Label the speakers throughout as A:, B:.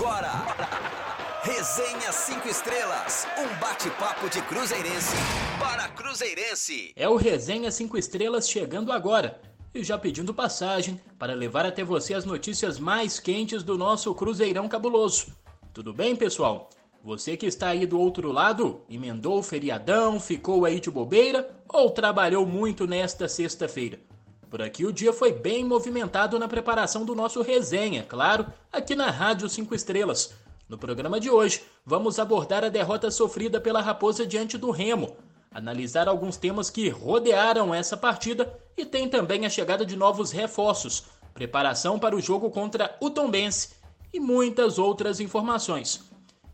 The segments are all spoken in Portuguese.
A: agora. Resenha 5 Estrelas, um bate-papo de Cruzeirense para Cruzeirense.
B: É o Resenha 5 Estrelas chegando agora e já pedindo passagem para levar até você as notícias mais quentes do nosso Cruzeirão cabuloso. Tudo bem, pessoal? Você que está aí do outro lado, emendou o feriadão, ficou aí de bobeira ou trabalhou muito nesta sexta-feira? Por aqui o dia foi bem movimentado na preparação do nosso resenha, claro, aqui na Rádio 5 Estrelas. No programa de hoje, vamos abordar a derrota sofrida pela Raposa diante do Remo, analisar alguns temas que rodearam essa partida e tem também a chegada de novos reforços, preparação para o jogo contra o Tombense e muitas outras informações.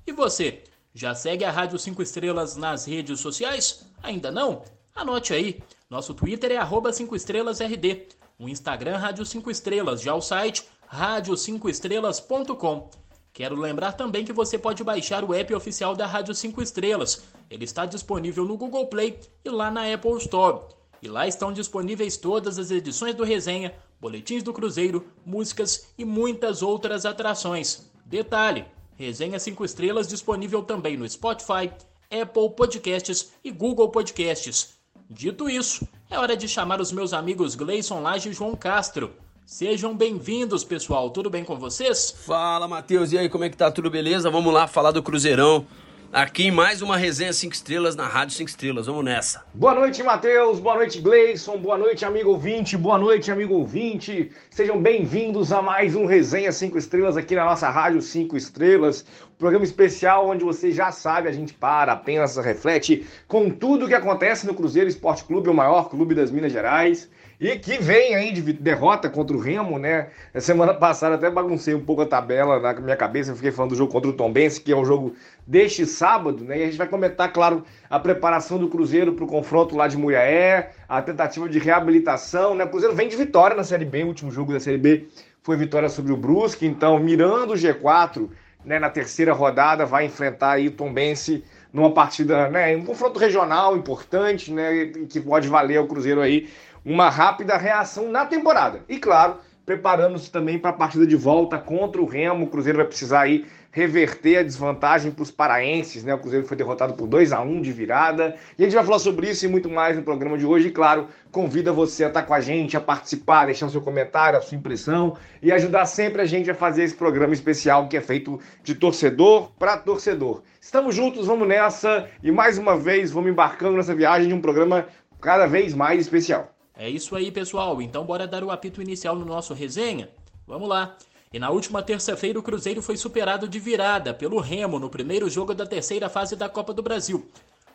B: E você, já segue a Rádio 5 Estrelas nas redes sociais? Ainda não? Anote aí. Nosso Twitter é arroba 5estrelasrd. O Instagram Rádio 5 Estrelas, já o site rádio5estrelas.com. Quero lembrar também que você pode baixar o app oficial da Rádio 5 Estrelas. Ele está disponível no Google Play e lá na Apple Store. E lá estão disponíveis todas as edições do Resenha, boletins do Cruzeiro, músicas e muitas outras atrações. Detalhe: Resenha 5 Estrelas disponível também no Spotify, Apple Podcasts e Google Podcasts. Dito isso, é hora de chamar os meus amigos Gleison Lage e João Castro. Sejam bem-vindos, pessoal. Tudo bem com vocês?
C: Fala, Matheus. E aí, como é que tá? Tudo beleza? Vamos lá falar do Cruzeirão. Aqui em mais uma resenha 5 estrelas na Rádio 5 Estrelas. Vamos nessa.
D: Boa noite, Matheus. Boa noite, Gleison. Boa noite, amigo ouvinte. Boa noite, amigo ouvinte. Sejam bem-vindos a mais um resenha 5 estrelas aqui na nossa Rádio 5 Estrelas. Programa especial onde você já sabe, a gente para, apenas reflete com tudo o que acontece no Cruzeiro Esporte Clube, o maior clube das Minas Gerais. E que vem aí de derrota contra o Remo, né? Na semana passada até baguncei um pouco a tabela na minha cabeça, fiquei falando do jogo contra o Tombense, que é um jogo deste sábado, né? E a gente vai comentar, claro, a preparação do Cruzeiro para o confronto lá de Muriaé, a tentativa de reabilitação, né? O Cruzeiro vem de vitória na Série B, o último jogo da Série B foi vitória sobre o Brusque, então mirando o G4, né, na terceira rodada vai enfrentar aí o Tombense numa partida, né, um confronto regional importante, né, que pode valer ao Cruzeiro aí uma rápida reação na temporada. E claro, preparando-se também para a partida de volta contra o Remo. O Cruzeiro vai precisar aí reverter a desvantagem para os paraenses, né? O Cruzeiro foi derrotado por 2 a 1 de virada. E a gente vai falar sobre isso e muito mais no programa de hoje. E claro, convida você a estar com a gente, a participar, deixar o seu comentário, a sua impressão e ajudar sempre a gente a fazer esse programa especial que é feito de torcedor para torcedor. Estamos juntos, vamos nessa e mais uma vez vamos embarcando nessa viagem de um programa cada vez mais especial.
B: É isso aí, pessoal. Então bora dar o apito inicial no nosso resenha? Vamos lá. E na última terça-feira o Cruzeiro foi superado de virada pelo Remo no primeiro jogo da terceira fase da Copa do Brasil.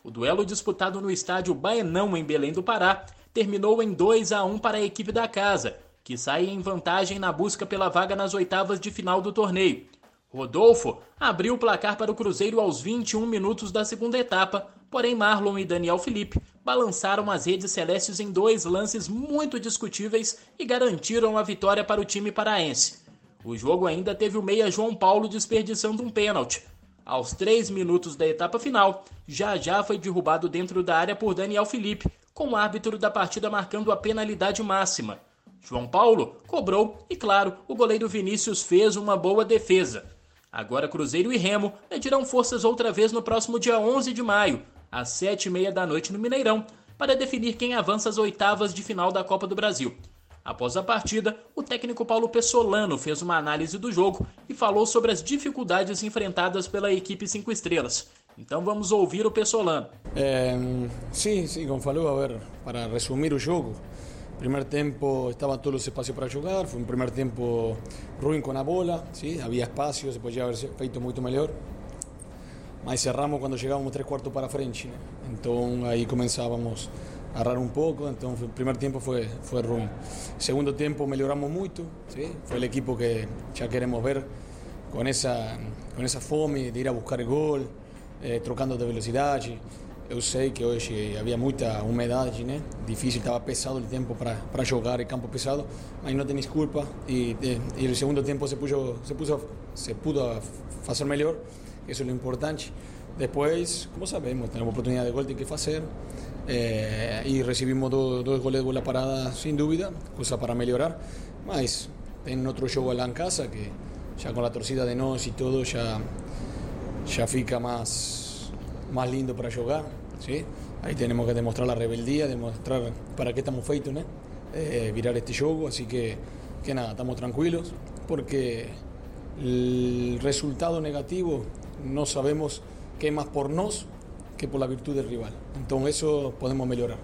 B: O duelo disputado no estádio Baenão em Belém do Pará terminou em 2 a 1 para a equipe da casa, que sai em vantagem na busca pela vaga nas oitavas de final do torneio. Rodolfo abriu o placar para o Cruzeiro aos 21 minutos da segunda etapa, porém Marlon e Daniel Felipe balançaram as redes celestes em dois lances muito discutíveis e garantiram a vitória para o time paraense. O jogo ainda teve o meia João Paulo desperdiçando um pênalti. Aos três minutos da etapa final, já já foi derrubado dentro da área por Daniel Felipe, com o árbitro da partida marcando a penalidade máxima. João Paulo cobrou e, claro, o goleiro Vinícius fez uma boa defesa. Agora Cruzeiro e Remo medirão forças outra vez no próximo dia 11 de maio, às sete e meia da noite no Mineirão, para definir quem avança às oitavas de final da Copa do Brasil. Após a partida, o técnico Paulo Pessolano fez uma análise do jogo e falou sobre as dificuldades enfrentadas pela equipe 5 estrelas. Então vamos ouvir o Pessolano.
E: É, sim, sim, como falou, a ver, para resumir o jogo, primer tempo estaban todos los espacios para jugar, fue un primer tiempo ruim con la bola, ¿sí? había espacio, se podía haber feito muito melhor, mas cerramos quando chegávamos tres cuartos para frente, né? então aí começávamos a errar um pouco, então o primeiro tempo foi, foi ruim. Segundo tempo melhoramos muito, ¿sí? foi o equipo que já queremos ver com essa, com essa fome de ir a buscar gol, eh, trocando de velocidade, eu sei que hoje havia muita umidade, né? Difícil, estava pesado o tempo para jogar em campo pesado, mas não tem desculpa e, e, e o segundo tempo se pudo se pudo se pudo fazer melhor, isso é o importante. Depois, como sabemos, temos oportunidade de gol tem que fazer eh, e recebimos dois, dois goles de bola parada sem dúvida, coisa para melhorar, mas tem outro jogo lá em casa que ya con la torcida de nos y todo, ya, ya fica más, más lindo para jugar. ¿sí? Ahí tenemos que demostrar la rebeldía, demostrar para qué estamos feitos, ¿no? Eh, virar este juego, así que, que nada, estamos tranquilos porque el resultado negativo no sabemos qué es más por nos que por la virtud del rival. Entonces eso podemos mejorar.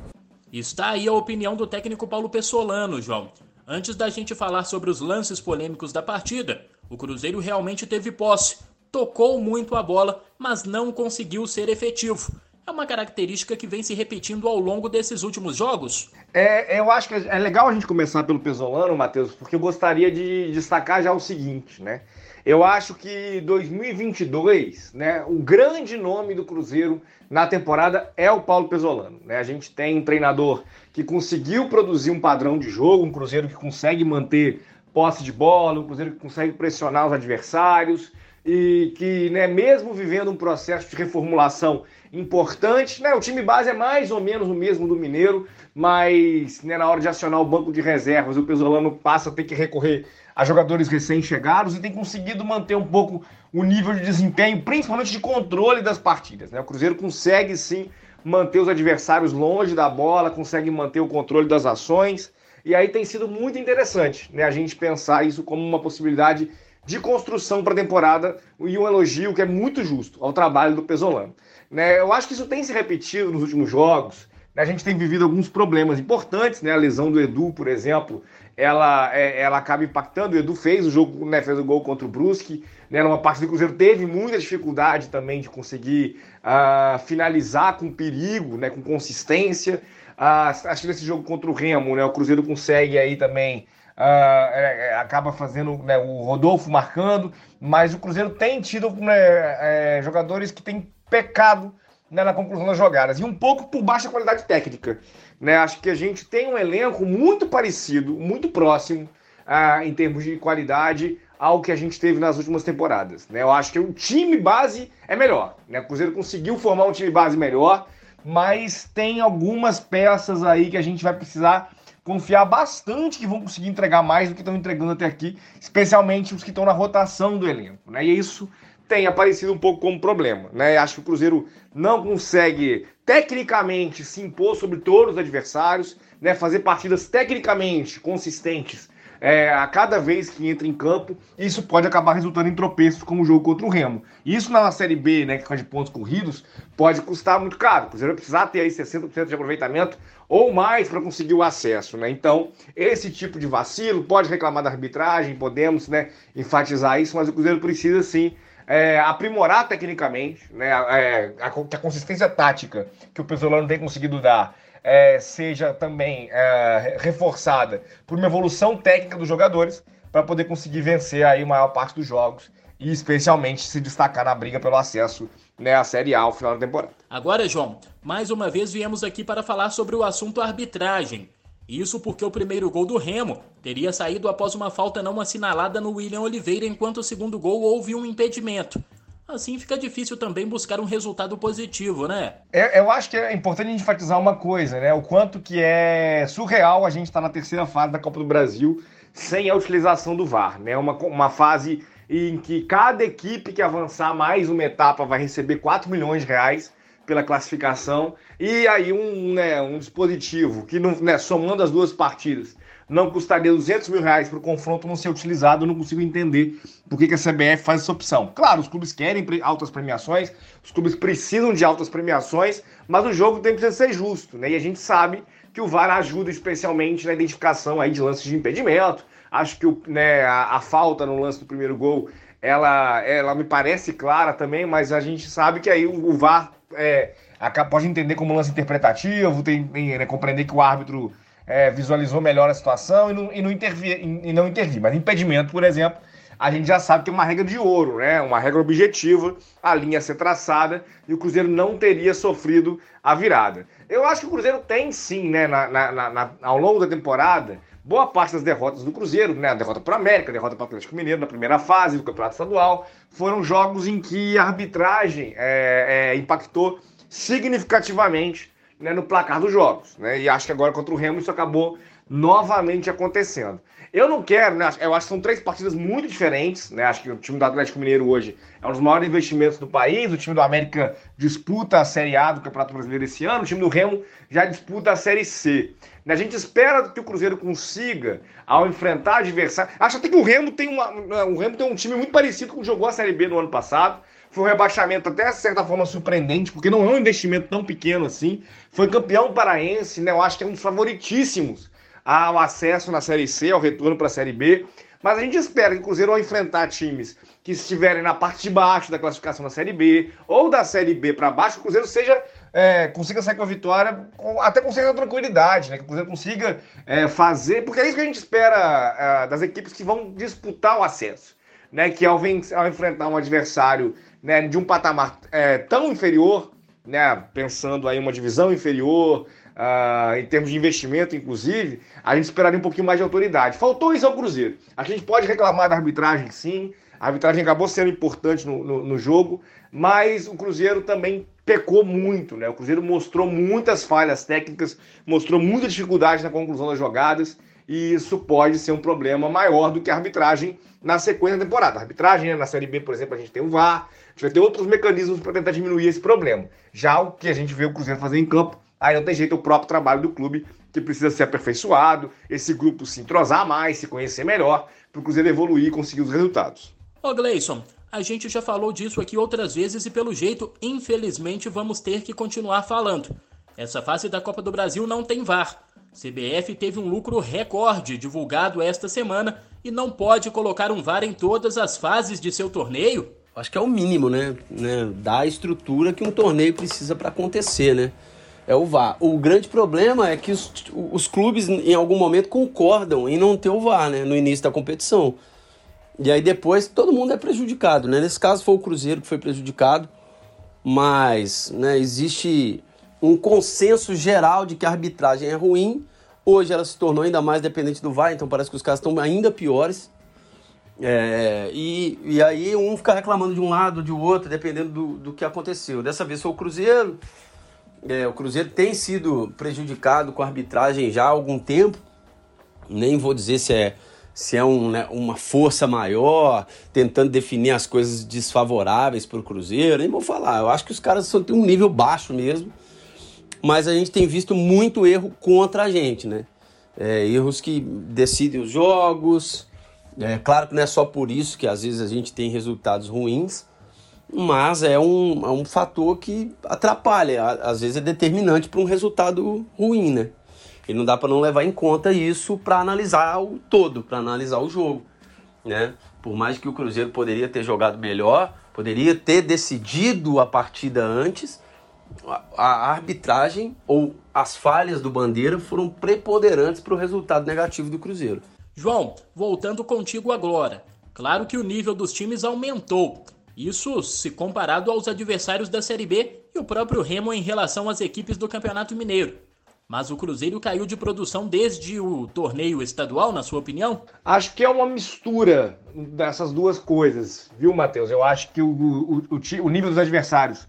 B: Está aí a opinião do técnico Paulo Pessolano, João. Antes da gente falar sobre os lances polêmicos da partida, o Cruzeiro realmente teve posse, tocou muito a bola, mas não conseguiu ser efetivo. É uma característica que vem se repetindo ao longo desses últimos jogos.
D: É, eu acho que é legal a gente começar pelo Pesolano, Matheus, porque eu gostaria de destacar já o seguinte, né? Eu acho que 2022, né, o grande nome do Cruzeiro na temporada é o Paulo Pesolano. Né? A gente tem um treinador que conseguiu produzir um padrão de jogo, um Cruzeiro que consegue manter posse de bola, um Cruzeiro que consegue pressionar os adversários e que, né, mesmo vivendo um processo de reformulação importante, né, o time base é mais ou menos o mesmo do Mineiro, mas né, na hora de acionar o banco de reservas, o Pesolano passa a ter que recorrer a jogadores recém-chegados e tem conseguido manter um pouco o nível de desempenho, principalmente de controle das partidas. Né? O Cruzeiro consegue sim manter os adversários longe da bola, consegue manter o controle das ações, e aí tem sido muito interessante né, a gente pensar isso como uma possibilidade de construção para a temporada e um elogio que é muito justo ao trabalho do Pesolano. Né, eu acho que isso tem se repetido nos últimos jogos. Né, a gente tem vivido alguns problemas importantes, né? A lesão do Edu, por exemplo, ela, é, ela acaba impactando. O Edu fez o jogo, né, fez o gol contra o Brusque, né, numa parte do Cruzeiro teve muita dificuldade também de conseguir uh, finalizar com perigo, né, com consistência. Uh, acho que nesse jogo contra o Remo, né, o Cruzeiro consegue aí também Uh, acaba fazendo né, o Rodolfo marcando, mas o Cruzeiro tem tido né, é, jogadores que têm pecado né, na conclusão das jogadas e um pouco por baixa qualidade técnica. Né? Acho que a gente tem um elenco muito parecido, muito próximo ah, em termos de qualidade ao que a gente teve nas últimas temporadas. Né? Eu acho que o time base é melhor. Né? O Cruzeiro conseguiu formar um time base melhor, mas tem algumas peças aí que a gente vai precisar confiar bastante que vão conseguir entregar mais do que estão entregando até aqui, especialmente os que estão na rotação do elenco. Né? E isso tem aparecido um pouco como problema. Né? Acho que o Cruzeiro não consegue tecnicamente se impor sobre todos os adversários, né? fazer partidas tecnicamente consistentes é, a cada vez que entra em campo, isso pode acabar resultando em tropeços como o jogo contra o Remo. Isso na Série B, né, que é de pontos corridos, pode custar muito caro. O Cruzeiro vai precisar ter aí 60% de aproveitamento ou mais para conseguir o acesso, né? Então, esse tipo de vacilo pode reclamar da arbitragem, podemos, né, enfatizar isso, mas o Cruzeiro precisa sim é, aprimorar tecnicamente, né, é, a, a, consistência tática que o Pesolano tem conseguido dar é, seja também é, reforçada por uma evolução técnica dos jogadores para poder conseguir vencer aí a maior parte dos jogos e especialmente se destacar na briga pelo acesso né, à Série A ao final da temporada.
B: Agora, João, mais uma vez viemos aqui para falar sobre o assunto arbitragem. Isso porque o primeiro gol do Remo teria saído após uma falta não assinalada no William Oliveira, enquanto o segundo gol houve um impedimento. Assim fica difícil também buscar um resultado positivo, né?
D: É, eu acho que é importante enfatizar uma coisa, né? O quanto que é surreal a gente estar tá na terceira fase da Copa do Brasil sem a utilização do VAR, né? Uma, uma fase em que cada equipe que avançar mais uma etapa vai receber 4 milhões de reais pela classificação e aí um, né, um dispositivo que, não, né, somando as duas partidas, não custaria 200 mil reais para o confronto não ser utilizado, eu não consigo entender por que, que a CBF faz essa opção. Claro, os clubes querem altas premiações, os clubes precisam de altas premiações, mas o jogo tem que ser justo, né? E a gente sabe que o VAR ajuda especialmente na identificação aí de lances de impedimento. Acho que o, né, a, a falta no lance do primeiro gol ela, ela me parece clara também, mas a gente sabe que aí o, o VAR é, pode entender como lance interpretativo, tem, tem né, compreender que o árbitro é, visualizou melhor a situação e não, e, não intervir, e não. Mas impedimento, por exemplo, a gente já sabe que é uma regra de ouro, né? Uma regra objetiva, a linha a ser traçada e o Cruzeiro não teria sofrido a virada. Eu acho que o Cruzeiro tem sim, né, na, na, na, ao longo da temporada, boa parte das derrotas do Cruzeiro, né? A derrota para o América, a derrota para o Atlético Mineiro na primeira fase do Campeonato Estadual, foram jogos em que a arbitragem é, é, impactou significativamente né, no placar dos jogos. Né? E acho que agora contra o Remo isso acabou novamente acontecendo. Eu não quero, né? Eu acho que são três partidas muito diferentes, né? Acho que o time do Atlético Mineiro hoje é um dos maiores investimentos do país. O time do América disputa a Série A do Campeonato Brasileiro esse ano. O time do Remo já disputa a Série C. A gente espera que o Cruzeiro consiga, ao enfrentar adversário. Acho até que o Remo tem uma, o Remo tem um time muito parecido com o que jogou a Série B no ano passado. Foi um rebaixamento até de certa forma surpreendente, porque não é um investimento tão pequeno assim. Foi campeão paraense, né? Eu acho que é um dos favoritíssimos ao acesso na Série C, ao retorno para a Série B. Mas a gente espera que o Cruzeiro, ao enfrentar times que estiverem na parte de baixo da classificação da Série B, ou da Série B para baixo, o Cruzeiro seja, é, consiga sair com a vitória até com certa tranquilidade, né? Que o Cruzeiro consiga é, fazer, porque é isso que a gente espera é, das equipes que vão disputar o acesso. Né, que ao, vencer, ao enfrentar um adversário né, de um patamar é, tão inferior, né, pensando aí uma divisão inferior, uh, em termos de investimento, inclusive, a gente esperaria um pouquinho mais de autoridade. Faltou isso ao Cruzeiro. A gente pode reclamar da arbitragem, sim. A arbitragem acabou sendo importante no, no, no jogo, mas o Cruzeiro também pecou muito, né? O Cruzeiro mostrou muitas falhas técnicas, mostrou muita dificuldade na conclusão das jogadas, e isso pode ser um problema maior do que a arbitragem na sequência da temporada. A arbitragem, né? na Série B, por exemplo, a gente tem o VAR, a gente vai ter outros mecanismos para tentar diminuir esse problema. Já o que a gente vê o Cruzeiro fazer em campo Aí não tem jeito, o próprio trabalho do clube que precisa ser aperfeiçoado, esse grupo se entrosar mais, se conhecer melhor, para o Cruzeiro evoluir e conseguir os resultados.
B: Ô Gleison, a gente já falou disso aqui outras vezes e pelo jeito, infelizmente, vamos ter que continuar falando. Essa fase da Copa do Brasil não tem VAR. CBF teve um lucro recorde divulgado esta semana e não pode colocar um VAR em todas as fases de seu torneio?
C: Acho que é o mínimo, né? né? Da estrutura que um torneio precisa para acontecer, né? É o VAR. O grande problema é que os, os clubes, em algum momento, concordam em não ter o VAR né, no início da competição. E aí depois todo mundo é prejudicado. Né? Nesse caso foi o Cruzeiro que foi prejudicado, mas né, existe um consenso geral de que a arbitragem é ruim. Hoje ela se tornou ainda mais dependente do VAR, então parece que os caras estão ainda piores. É, e, e aí um fica reclamando de um lado, de outro, dependendo do, do que aconteceu. Dessa vez foi o Cruzeiro, é, o Cruzeiro tem sido prejudicado com a arbitragem já há algum tempo. Nem vou dizer se é, se é um, né, uma força maior, tentando definir as coisas desfavoráveis para o Cruzeiro. Nem vou falar. Eu acho que os caras são, têm um nível baixo mesmo. Mas a gente tem visto muito erro contra a gente, né? É, erros que decidem os jogos. É claro que não é só por isso que às vezes a gente tem resultados ruins mas é um, é um fator que atrapalha, às vezes é determinante para um resultado ruim, né? E não dá para não levar em conta isso para analisar o todo, para analisar o jogo, né? Por mais que o Cruzeiro poderia ter jogado melhor, poderia ter decidido a partida antes, a arbitragem ou as falhas do Bandeira foram preponderantes para o resultado negativo do Cruzeiro.
B: João, voltando contigo agora. Claro que o nível dos times aumentou, isso se comparado aos adversários da Série B e o próprio Remo em relação às equipes do Campeonato Mineiro. Mas o Cruzeiro caiu de produção desde o torneio estadual, na sua opinião?
D: Acho que é uma mistura dessas duas coisas, viu, Matheus? Eu acho que o, o, o, o nível dos adversários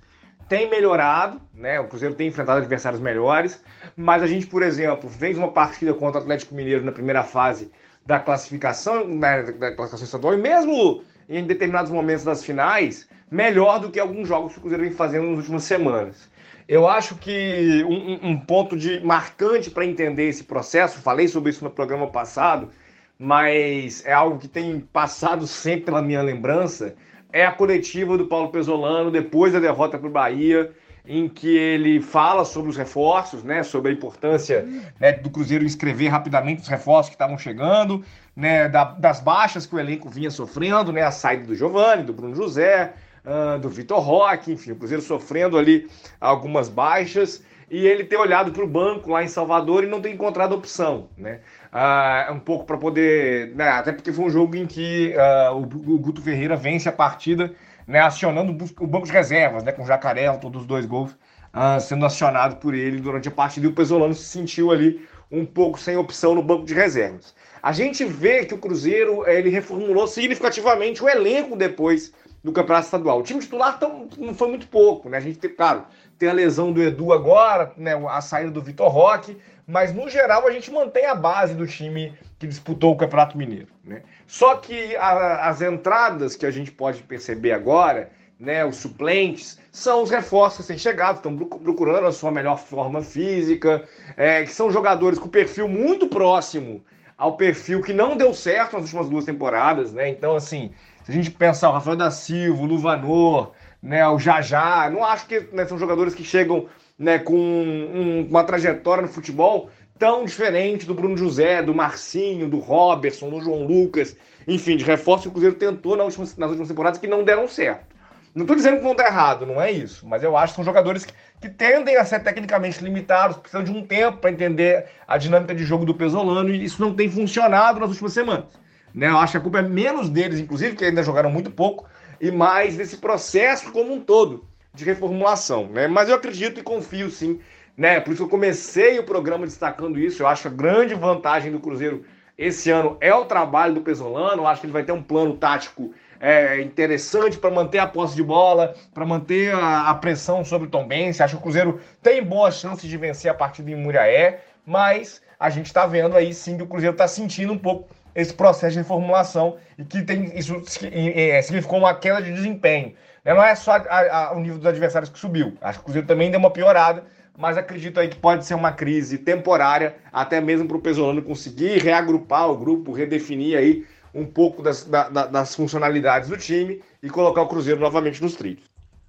D: tem melhorado, né? O Cruzeiro tem enfrentado adversários melhores, mas a gente, por exemplo, fez uma partida contra o Atlético Mineiro na primeira fase da classificação, né, da classificação estadual, e mesmo em determinados momentos das finais, melhor do que alguns jogos que o Cruzeiro vem fazendo nas últimas semanas. Eu acho que um, um ponto de marcante para entender esse processo, falei sobre isso no programa passado, mas é algo que tem passado sempre pela minha lembrança, é a coletiva do Paulo Pesolano depois da derrota para o Bahia, em que ele fala sobre os reforços, né, sobre a importância né, do Cruzeiro inscrever rapidamente os reforços que estavam chegando, né, da, das baixas que o elenco vinha sofrendo, né, a saída do Giovani, do Bruno José, uh, do Vitor Roque, enfim, o Cruzeiro sofrendo ali algumas baixas e ele ter olhado para o banco lá em Salvador e não ter encontrado opção, né? Uh, um pouco para poder, né, até porque foi um jogo em que uh, o, o Guto Ferreira vence a partida né, acionando o banco de reservas, né, com o Jacaré, todos os dois gols, uh, sendo acionado por ele durante a partida, e o Pesolano se sentiu ali um pouco sem opção no banco de reservas. A gente vê que o Cruzeiro ele reformulou significativamente o elenco depois no Campeonato Estadual. O time titular tão, não foi muito pouco, né? A gente tem, claro, tem a lesão do Edu agora, né? A saída do Vitor Roque, mas no geral a gente mantém a base do time que disputou o Campeonato Mineiro, né? Só que a, as entradas que a gente pode perceber agora, né? Os suplentes são os reforços que têm chegado, estão procurando a sua melhor forma física, é, que são jogadores com perfil muito próximo ao perfil que não deu certo nas últimas duas temporadas, né? Então, assim, se a gente pensar o Rafael da Silva, o Luvanor, né, o Jajá, não acho que né, são jogadores que chegam né, com um, uma trajetória no futebol tão diferente do Bruno José, do Marcinho, do Robertson, do João Lucas, enfim, de reforço que o Cruzeiro tentou nas últimas, nas últimas temporadas que não deram certo. Não estou dizendo que vão dar errado, não é isso, mas eu acho que são jogadores que, que tendem a ser tecnicamente limitados, precisam de um tempo para entender a dinâmica de jogo do Pesolano e isso não tem funcionado nas últimas semanas. Né? Eu acho que a culpa é menos deles, inclusive, que ainda jogaram muito pouco, e mais desse processo como um todo de reformulação. Né? Mas eu acredito e confio sim. Né? Por isso eu comecei o programa destacando isso. Eu acho a grande vantagem do Cruzeiro esse ano é o trabalho do Pesolano. Eu acho que ele vai ter um plano tático é, interessante para manter a posse de bola, para manter a, a, pressão sobre o Tom Benz. Acho que o Cruzeiro tem boas chances de vencer a partida em Muriaé, mas a gente está vendo aí sim que o Cruzeiro está sentindo um pouco esse processo de reformulação e que tem isso é, significou uma queda de desempenho. Né? Não é só a, a, o nível dos adversários que subiu. Acho que o Cruzeiro também deu uma piorada, mas acredito aí que pode ser uma crise temporária, até mesmo para o Pesolano conseguir reagrupar o grupo, redefinir aí um pouco das, da, das funcionalidades do time e colocar o Cruzeiro novamente nos trilhos.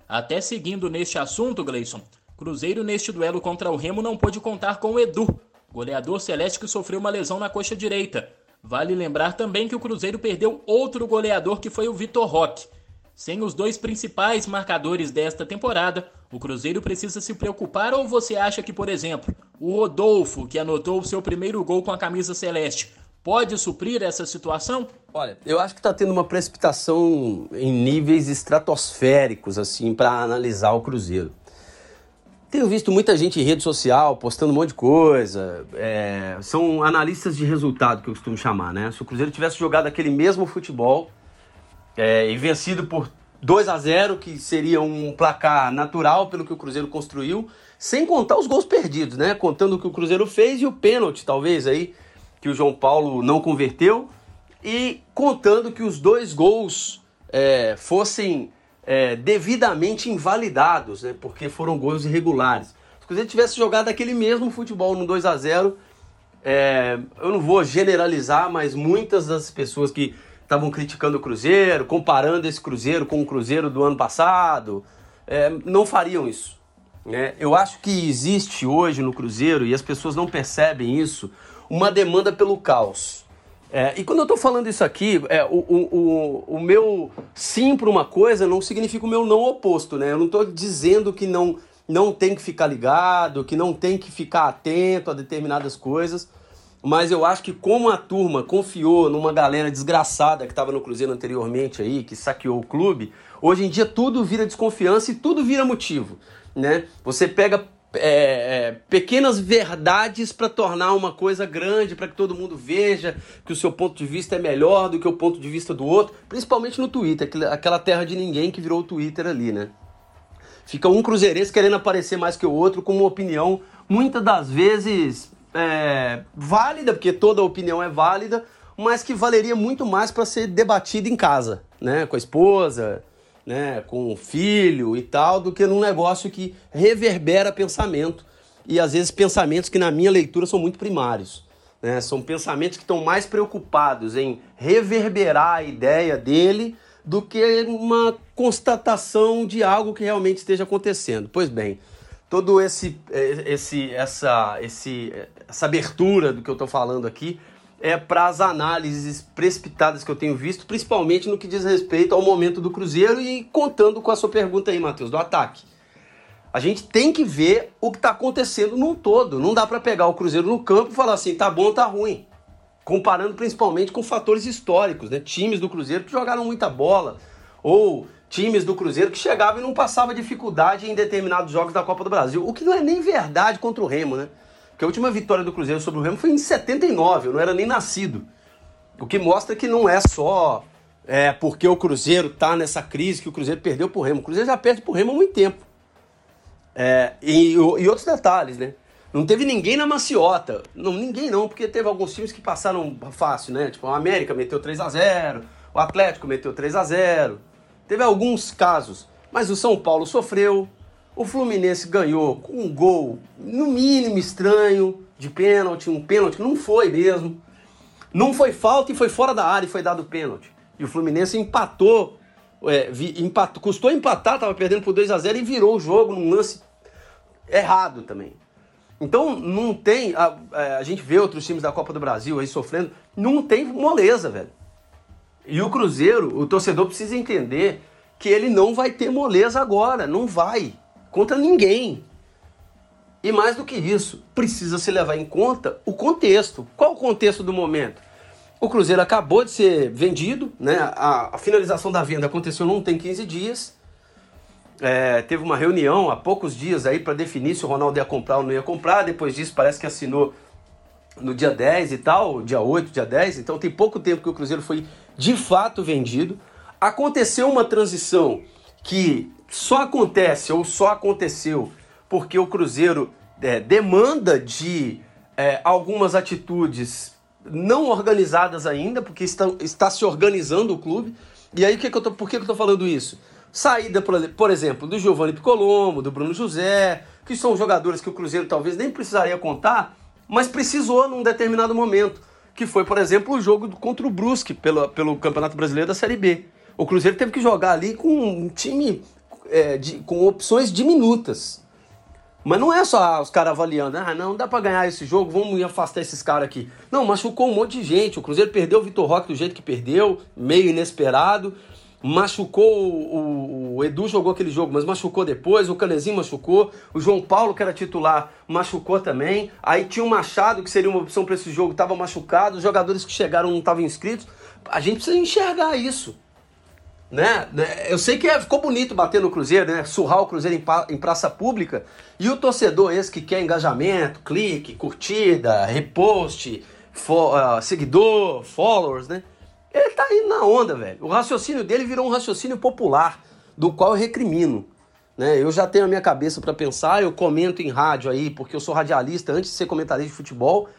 B: Até seguindo neste assunto, Gleison, Cruzeiro neste duelo contra o Remo não pôde contar com o Edu, goleador celeste que sofreu uma lesão na coxa direita. Vale lembrar também que o Cruzeiro perdeu outro goleador que foi o Vitor Roque. Sem os dois principais marcadores desta temporada, o Cruzeiro precisa se preocupar ou você acha que, por exemplo, o Rodolfo, que anotou o seu primeiro gol com a camisa celeste, pode suprir essa situação?
C: Olha, eu acho que está tendo uma precipitação em níveis estratosféricos assim para analisar o Cruzeiro. Tenho visto muita gente em rede social postando um monte de coisa. É, são analistas de resultado que eu costumo chamar, né? Se o Cruzeiro tivesse jogado aquele mesmo futebol é, e vencido por 2 a 0 que seria um placar natural pelo que o Cruzeiro construiu, sem contar os gols perdidos, né? Contando o que o Cruzeiro fez e o pênalti, talvez, aí, que o João Paulo não converteu. E contando que os dois gols é, fossem é, devidamente invalidados, né, porque foram gols irregulares. Se o Cruzeiro tivesse jogado aquele mesmo futebol no 2 a 0 é, eu não vou generalizar, mas muitas das pessoas que estavam criticando o Cruzeiro, comparando esse Cruzeiro com o Cruzeiro do ano passado, é, não fariam isso. Né? Eu acho que existe hoje no Cruzeiro, e as pessoas não percebem isso, uma demanda pelo caos. É, e quando eu estou falando isso aqui, é, o, o, o, o meu sim para uma coisa não significa o meu não oposto, né? Eu não estou dizendo que não, não tem que ficar ligado, que não tem que ficar atento a determinadas coisas, mas eu acho que como a turma confiou numa galera desgraçada que estava no Cruzeiro anteriormente aí, que saqueou o clube, hoje em dia tudo vira desconfiança e tudo vira motivo, né? Você pega é, é, pequenas verdades para tornar uma coisa grande, para que todo mundo veja que o seu ponto de vista é melhor do que o ponto de vista do outro, principalmente no Twitter, aquela terra de ninguém que virou o Twitter ali, né? Fica um cruzeirense querendo aparecer mais que o outro com uma opinião, muitas das vezes é, válida, porque toda opinião é válida, mas que valeria muito mais para ser debatida em casa, né? Com a esposa, né, com o filho e tal, do que num negócio que reverbera pensamento e às vezes pensamentos que na minha leitura são muito primários. Né? São pensamentos que estão mais preocupados em reverberar a ideia dele do que uma constatação de algo que realmente esteja acontecendo. Pois bem, todo esse, esse, essa, esse, essa abertura do que eu estou falando aqui é, para as análises precipitadas que eu tenho visto, principalmente no que diz respeito ao momento do Cruzeiro e contando com a sua pergunta aí, Matheus, do ataque. A gente tem que ver o que está acontecendo num todo. Não dá para pegar o Cruzeiro no campo e falar assim, tá bom, tá ruim. Comparando principalmente com fatores históricos, né? Times do Cruzeiro que jogaram muita bola, ou times do Cruzeiro que chegavam e não passavam dificuldade em determinados jogos da Copa do Brasil. O que não é nem verdade contra o Remo, né? Porque a última vitória do Cruzeiro sobre o Remo foi em 79, eu não era nem nascido. O que mostra que não é só é porque o Cruzeiro tá nessa crise que o Cruzeiro perdeu pro Remo. O Cruzeiro já perde pro Remo há muito tempo. É, e, e outros detalhes, né? Não teve ninguém na maciota. Não, ninguém não, porque teve alguns times que passaram fácil, né? Tipo, o América meteu 3 a 0 o Atlético meteu 3 a 0 Teve alguns casos. Mas o São Paulo sofreu. O Fluminense ganhou com um gol, no mínimo estranho, de pênalti. Um pênalti que não foi mesmo. Não foi falta e foi fora da área e foi dado pênalti. E o Fluminense empatou. É, empatou custou empatar, estava perdendo por 2 a 0 e virou o jogo num lance errado também. Então não tem. A, é, a, gente vê outros times da Copa do Brasil aí sofrendo. Não tem moleza, velho. E o Cruzeiro, o torcedor precisa entender que ele não vai ter moleza agora. Não vai. Contra ninguém. E mais do que isso, precisa se levar em conta o contexto. Qual o contexto do momento? O Cruzeiro acabou de ser vendido, né? A, a finalização da venda aconteceu não tem 15 dias. É, teve uma reunião há poucos dias aí para definir se o Ronaldo ia comprar ou não ia comprar. Depois disso, parece que assinou no dia 10 e tal, dia 8, dia 10. Então tem pouco tempo que o Cruzeiro foi de fato vendido. Aconteceu uma transição que só acontece ou só aconteceu porque o Cruzeiro é, demanda de é, algumas atitudes não organizadas ainda, porque está, está se organizando o clube. E aí, que que eu tô, por que, que eu estou falando isso? Saída, por exemplo, do Giovanni Piccolomo, do Bruno José, que são jogadores que o Cruzeiro talvez nem precisaria contar, mas precisou num determinado momento, que foi, por exemplo, o jogo contra o Brusque pelo, pelo Campeonato Brasileiro da Série B. O Cruzeiro teve que jogar ali com um time é, de, com opções diminutas. Mas não é só os caras avaliando, ah, não, dá para ganhar esse jogo, vamos afastar esses caras aqui. Não, machucou um monte de gente. O Cruzeiro perdeu o Vitor Roque do jeito que perdeu, meio inesperado machucou o, o, Edu jogou aquele jogo, mas machucou depois, o Canezinho machucou, o João Paulo, que era titular, machucou também. Aí tinha o Machado, que seria uma opção para esse jogo, estava machucado, os jogadores que chegaram não estavam inscritos. A gente precisa enxergar isso. Né? Eu sei que é, ficou bonito bater no Cruzeiro, né? Surrar o Cruzeiro em, praça pública. E o torcedor, esse que quer engajamento, clique, curtida, repost, fo, uh, seguidor, followers, né? Ele tá aí na onda, velho. O raciocínio dele virou um raciocínio popular, do qual eu recrimino. Né? Eu já tenho a minha cabeça para pensar, eu comento em rádio aí, porque eu sou radialista antes de ser comentarista de futebol,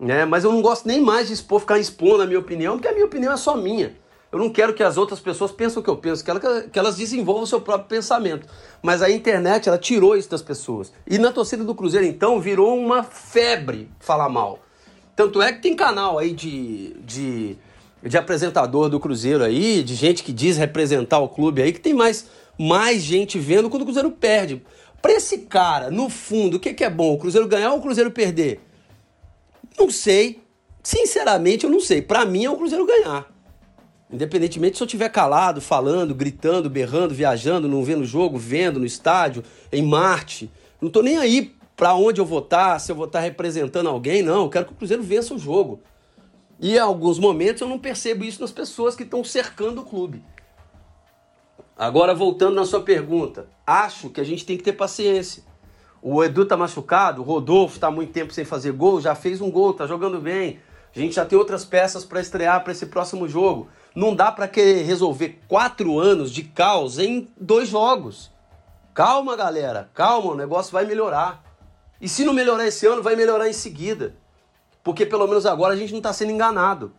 C: né? mas eu não gosto nem mais de expor, ficar expondo a minha opinião, porque a minha opinião é só minha. Eu não quero que as outras pessoas pensem o que eu penso, que elas desenvolvam o seu próprio pensamento. Mas a internet, ela tirou isso das pessoas. E na torcida do Cruzeiro, então, virou uma febre falar mal. Tanto é que tem canal aí de, de de apresentador do Cruzeiro aí, de gente que diz representar o clube aí, que tem mais, mais gente vendo quando o Cruzeiro perde. Para esse cara, no fundo, o que, que é bom? O Cruzeiro ganhar ou o Cruzeiro perder? Não sei. Sinceramente, eu não sei. Para mim é o Cruzeiro ganhar. Independentemente se eu estiver calado, falando, gritando, berrando, viajando, não vendo o jogo, vendo no estádio, em Marte. Não tô nem aí para onde eu votar, se eu vou estar representando alguém, não. Eu quero que o Cruzeiro vença o jogo. E em alguns momentos eu não percebo isso nas pessoas que estão cercando o clube. Agora, voltando na sua pergunta, acho que a gente tem que ter paciência. O Edu tá machucado, o Rodolfo tá muito tempo sem fazer gol, já fez um gol, tá jogando bem. A gente já tem outras peças para estrear para esse próximo jogo. Não dá para querer resolver quatro anos de caos em dois jogos. Calma, galera, calma, o negócio vai melhorar. E se não melhorar esse ano, vai melhorar em seguida. Porque pelo menos agora a gente não está sendo enganado.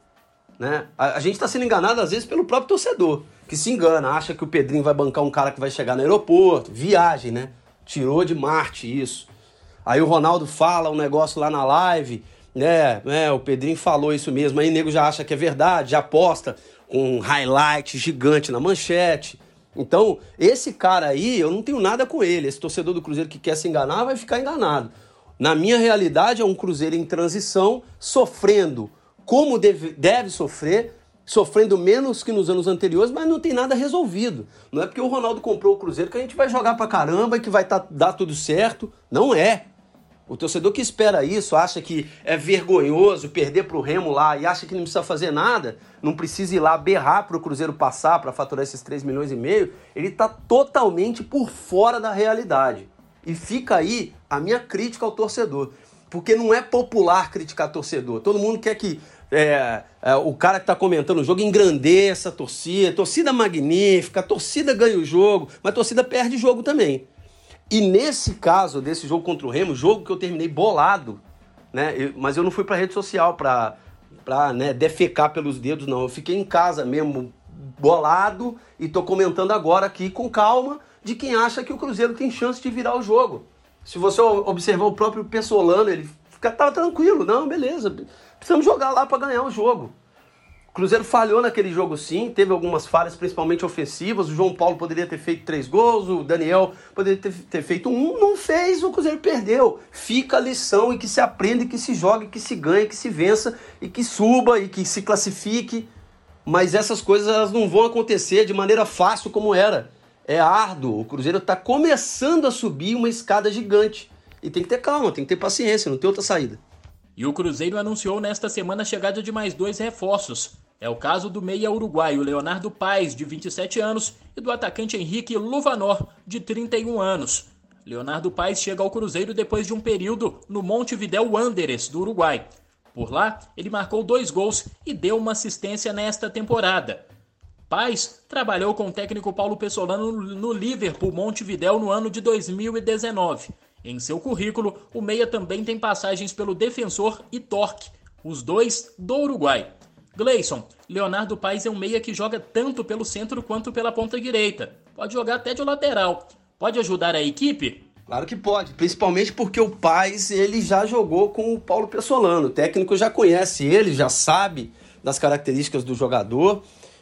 C: Né? A, a gente está sendo enganado às vezes pelo próprio torcedor, que se engana, acha que o Pedrinho vai bancar um cara que vai chegar no aeroporto, viagem, né? Tirou de Marte isso. Aí o Ronaldo fala um negócio lá na live, né? né o Pedrinho falou isso mesmo, aí o nego já acha que é verdade, já aposta com um highlight gigante na manchete. Então, esse cara aí, eu não tenho nada com ele. Esse torcedor do Cruzeiro que quer se enganar vai ficar enganado. Na minha realidade, é um Cruzeiro em transição, sofrendo como deve, deve sofrer, sofrendo menos que nos anos anteriores, mas não tem nada resolvido. Não é porque o Ronaldo comprou o Cruzeiro que a gente vai jogar pra caramba e que vai tá, dar tudo certo. Não é. O torcedor que espera isso, acha que é vergonhoso perder pro Remo lá e acha que não precisa fazer nada, não precisa ir lá berrar pro Cruzeiro passar para faturar esses 3 milhões e meio, ele tá totalmente por fora da realidade. E fica aí a minha crítica ao torcedor. Porque não é popular criticar torcedor. Todo mundo quer que é, é, o cara que está comentando o jogo engrandeça a torcida, torcida magnífica, a torcida ganha o jogo, mas a torcida perde o jogo também. E nesse caso desse jogo contra o Remo, jogo que eu terminei bolado, né? Eu, mas eu não fui para rede social para para né, defecar pelos dedos, não. Eu fiquei em casa mesmo, bolado, e tô comentando agora aqui com calma de quem acha que o Cruzeiro tem chance de virar o jogo. Se você observar o próprio Pessolano, ele fica, tava tranquilo, não, beleza. Precisamos jogar lá para ganhar o jogo. O Cruzeiro falhou naquele jogo sim, teve algumas falhas, principalmente ofensivas. O João Paulo poderia ter feito três gols, o Daniel poderia ter, ter feito um, não fez, o Cruzeiro perdeu. Fica a lição e que se aprenda, que se jogue, que se ganhe, que se vença e que suba e que se classifique. Mas essas coisas elas não vão acontecer de maneira fácil como era. É árduo. O Cruzeiro está começando a subir uma escada gigante. E tem que ter calma, tem que ter paciência, não tem outra saída.
B: E o Cruzeiro anunciou nesta semana a chegada de mais dois reforços. É o caso do meia uruguaio Leonardo Paes, de 27 anos, e do atacante Henrique Luvanor, de 31 anos. Leonardo Paes chega ao Cruzeiro depois de um período no Montevideo Wanderers, do Uruguai. Por lá, ele marcou dois gols e deu uma assistência nesta temporada. Paes trabalhou com o técnico Paulo Pessolano no Liverpool Montevideo no ano de 2019 em seu currículo, o Meia também tem passagens pelo Defensor e Torque, os dois do Uruguai. Gleison, Leonardo Paes é um meia que joga tanto pelo centro quanto pela ponta direita. Pode jogar até de lateral. Pode ajudar a equipe?
C: Claro que pode, principalmente porque o Paes ele já jogou com o Paulo Pessolano. O técnico já conhece ele, já sabe das características do jogador.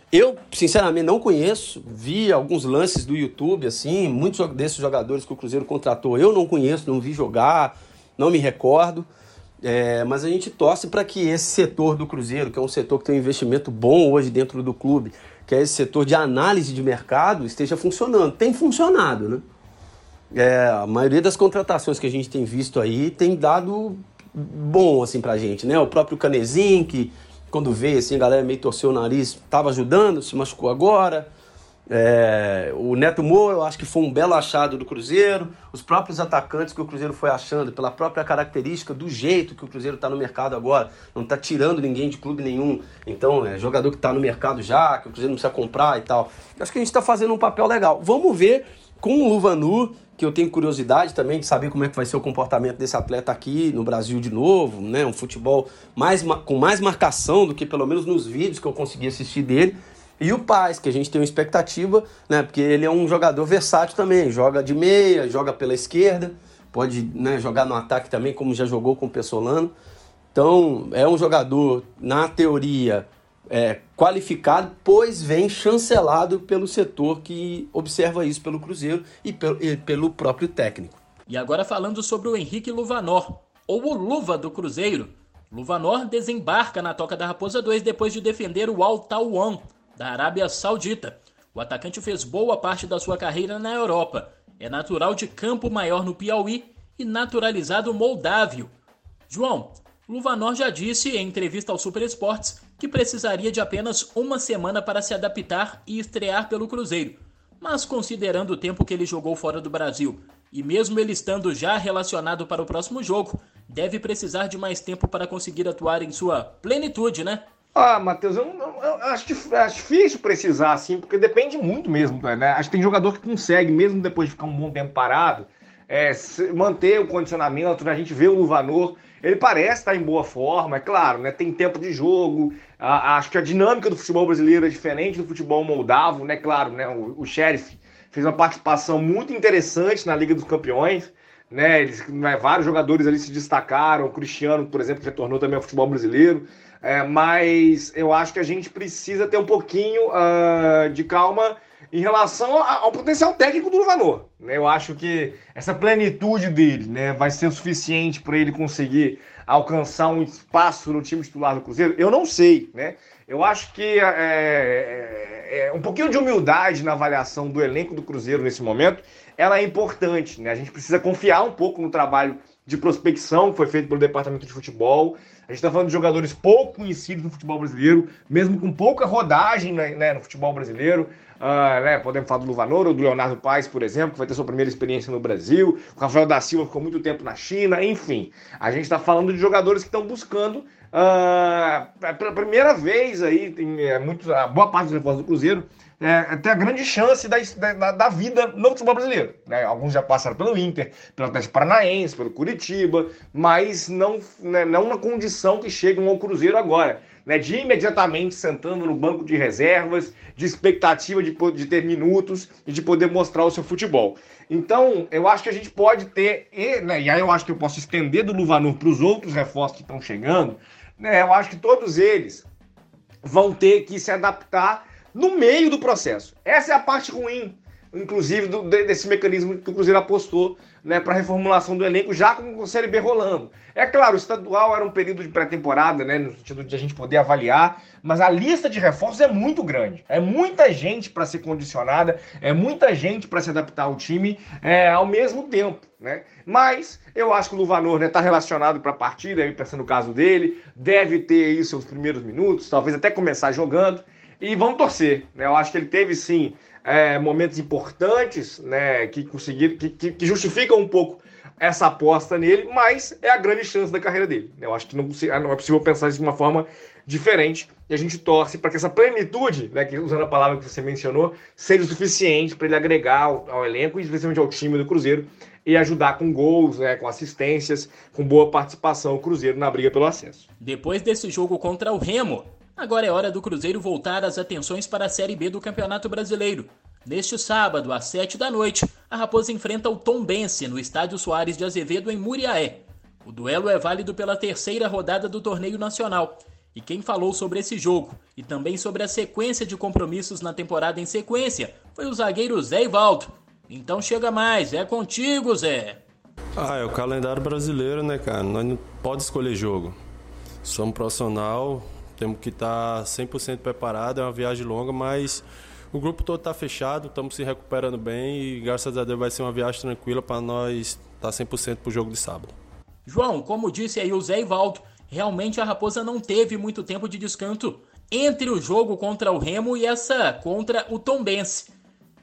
C: Eu, sinceramente, não conheço. Vi alguns lances do YouTube, assim, muitos desses jogadores que o Cruzeiro contratou eu não conheço, não vi jogar, não me recordo. É, mas a gente torce para que esse setor do Cruzeiro, que é um setor que tem um investimento bom hoje dentro do clube, que é esse setor de análise de mercado, esteja funcionando. Tem funcionado, né? É, a maioria das contratações que a gente tem visto aí tem dado bom assim pra gente, né? O próprio Canezinho, que quando veio, assim, a galera meio torceu o nariz, estava ajudando, se machucou agora. É, o Neto Moura, eu acho que foi um belo achado do Cruzeiro. Os próprios atacantes que o Cruzeiro foi achando, pela própria característica do jeito que o Cruzeiro está no mercado agora, não está tirando ninguém de clube nenhum. Então, é jogador que está no mercado já, que o Cruzeiro não precisa comprar e tal. Acho que a gente está fazendo um papel legal. Vamos ver com o Luvanu, que eu tenho curiosidade também de saber como é que vai ser o comportamento desse atleta aqui no Brasil de novo, né? Um futebol mais, com mais marcação do que pelo menos nos vídeos que eu consegui assistir dele. E o Paz, que a gente tem uma expectativa, né? Porque ele é um jogador versátil também, joga de meia, joga pela esquerda, pode né, jogar no ataque também, como já jogou com o Pessolano. Então, é um jogador, na teoria, é, qualificado, pois vem chancelado pelo setor que observa isso pelo Cruzeiro e pelo, e pelo próprio técnico.
B: E agora falando sobre o Henrique Luvanor, ou o Luva do Cruzeiro. Luvanor desembarca na Toca da Raposa 2 depois de defender o Al Tawan, da Arábia Saudita. O atacante fez boa parte da sua carreira na Europa. É natural de Campo Maior no Piauí e naturalizado moldávio. João, Luvanor já disse em entrevista ao Super Esportes que precisaria de apenas uma semana para se adaptar e estrear pelo Cruzeiro. Mas considerando o tempo que ele jogou fora do Brasil, e mesmo ele estando já relacionado para o próximo jogo, deve precisar de mais tempo para conseguir atuar em sua plenitude, né?
D: Ah, Matheus, eu, eu, eu acho, acho, difícil precisar assim, porque depende muito mesmo, né? Acho que tem jogador que consegue, mesmo depois de ficar um bom tempo parado, é, manter o condicionamento. A gente vê o Luvanor ele parece estar em boa forma, é claro, né? Tem tempo de jogo. A, acho que a dinâmica do futebol brasileiro é diferente do futebol moldavo, né? Claro, né? O, o Sheriff fez uma participação muito interessante na Liga dos Campeões. Né, eles, né, vários jogadores ali se destacaram, o Cristiano, por exemplo, retornou também ao futebol brasileiro, é, mas eu acho que a gente precisa ter um pouquinho uh, de calma em relação ao potencial técnico do Luvanor. Né? Eu acho que essa plenitude dele né, vai ser o suficiente para ele conseguir alcançar um espaço no time titular do Cruzeiro. Eu não sei, né? Eu acho que é, é, é, um pouquinho de humildade na avaliação do elenco do Cruzeiro nesse momento, ela é importante, né? A gente precisa confiar um pouco no trabalho de prospecção que foi feito pelo departamento de futebol. A gente está falando de jogadores pouco conhecidos no futebol brasileiro, mesmo com pouca rodagem né, né no futebol brasileiro. Uh, né, podemos falar do Luvanor ou do Leonardo Paes, por exemplo, que vai ter sua primeira experiência no Brasil. O Rafael da Silva ficou muito tempo na China, enfim. A gente está falando de jogadores que estão buscando uh, pela primeira vez aí, tem é, muito, a boa parte dos reforços do Cruzeiro é, tem a grande chance da, da, da, vida no futebol brasileiro. Né? Alguns já passaram pelo Inter, pelo Atlético Paranaense, pelo Curitiba, mas não, né, não na condição que chegam ao Cruzeiro agora. Né, de imediatamente sentando no banco de reservas, de expectativa de, de ter minutos e de poder mostrar o seu futebol. Então, eu acho que a gente pode ter, e, né, e aí eu acho que eu posso estender do Luvanor para os outros reforços que estão chegando, né, eu acho que todos eles vão ter que se adaptar no meio do processo. Essa é a parte ruim, inclusive, do, desse mecanismo que o Cruzeiro apostou né, para reformulação do elenco, já com o Série B rolando. É claro, o estadual era um período de pré-temporada, né, no sentido de a gente poder avaliar, mas a lista de reforços é muito grande. É muita gente para ser condicionada, é muita gente para se adaptar ao time é, ao mesmo tempo. Né? Mas eu acho que o Luvanor está né, tá relacionado para a partida, pensando no caso dele, deve ter aí seus primeiros minutos, talvez até começar jogando. E vamos torcer. Né? Eu acho que ele teve sim é, momentos importantes né, que conseguiram, que, que, que, justificam um pouco essa aposta nele, mas é a grande chance da carreira dele. Eu acho que não, não é possível pensar isso de uma forma diferente e a gente torce para que essa plenitude, né, que, usando a palavra que você mencionou, seja o suficiente para ele agregar ao, ao, elenco e especialmente ao time do Cruzeiro e ajudar com gols, né, com assistências, com boa participação o Cruzeiro na briga pelo acesso.
B: Depois desse jogo contra o Remo, Agora é hora do Cruzeiro voltar as atenções para a Série B do Campeonato Brasileiro. Neste sábado, às 7 da noite, a Raposa enfrenta o Tombense no Estádio Soares de Azevedo, em Muriaé. O duelo é válido pela terceira rodada do torneio nacional. E quem falou sobre esse jogo e também sobre a sequência de compromissos na temporada em sequência foi o zagueiro Zé Ivaldo. Então chega mais, é contigo, Zé.
F: Ah, é o calendário brasileiro, né, cara? Nós não pode escolher jogo. Somos profissional, temos que estar 100% preparado, é uma viagem longa, mas o grupo todo está fechado, estamos se recuperando bem e graças a Deus vai ser uma viagem tranquila para nós estar 100% para o jogo de sábado.
B: João, como disse aí o Zé Ivaldo, realmente a Raposa não teve muito tempo de descanso entre o jogo contra o Remo e essa contra o Tombense.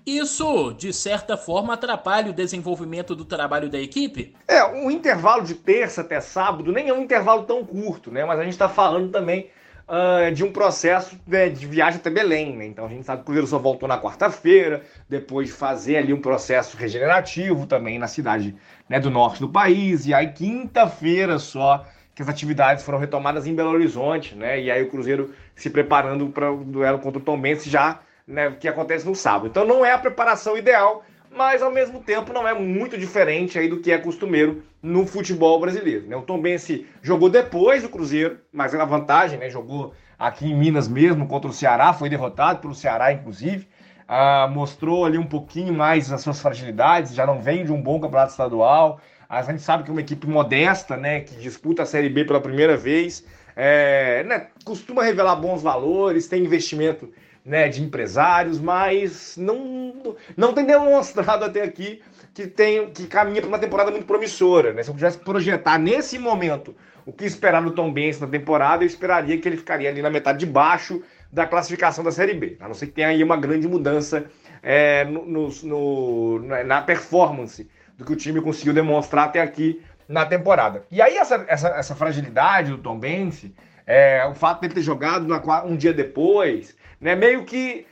B: Isso, de certa forma, atrapalha o desenvolvimento do trabalho da equipe?
D: É, um intervalo de terça até sábado nem é um intervalo tão curto, né? Mas a gente está falando também uh, de um processo né, de viagem até Belém. Né? Então a gente sabe que o Cruzeiro só voltou na quarta-feira, depois de fazer ali um processo regenerativo também na cidade né, do norte do país. E aí, quinta-feira só que as atividades foram retomadas em Belo Horizonte, né? E aí o Cruzeiro se preparando para o duelo contra o Tom Benz já, né, que acontece no sábado. Então não é a preparação ideal, mas ao mesmo tempo não é muito diferente aí do que é costumeiro no futebol brasileiro. Né? O Bense jogou depois do Cruzeiro, mas é uma vantagem, né? Jogou aqui em Minas mesmo contra o Ceará, foi derrotado pelo Ceará, inclusive. Ah, mostrou ali um pouquinho mais as suas fragilidades, já não vem de um bom campeonato estadual. A gente sabe que é uma equipe modesta, né, que disputa a Série B pela primeira vez, é, né, costuma revelar bons valores, tem investimento né, de empresários, mas não, não tem demonstrado até aqui que tem que caminha para uma temporada muito promissora. Né? Se eu pudesse projetar nesse momento o que esperar no Tom Benz na temporada, eu esperaria que ele ficaria ali na metade de baixo da classificação da Série B. A não ser que tenha aí uma grande mudança é, no, no, na performance do que o time conseguiu demonstrar até aqui na temporada. E aí essa, essa, essa fragilidade do Tom Benz, é, o fato dele ter jogado na, um dia depois, né, meio que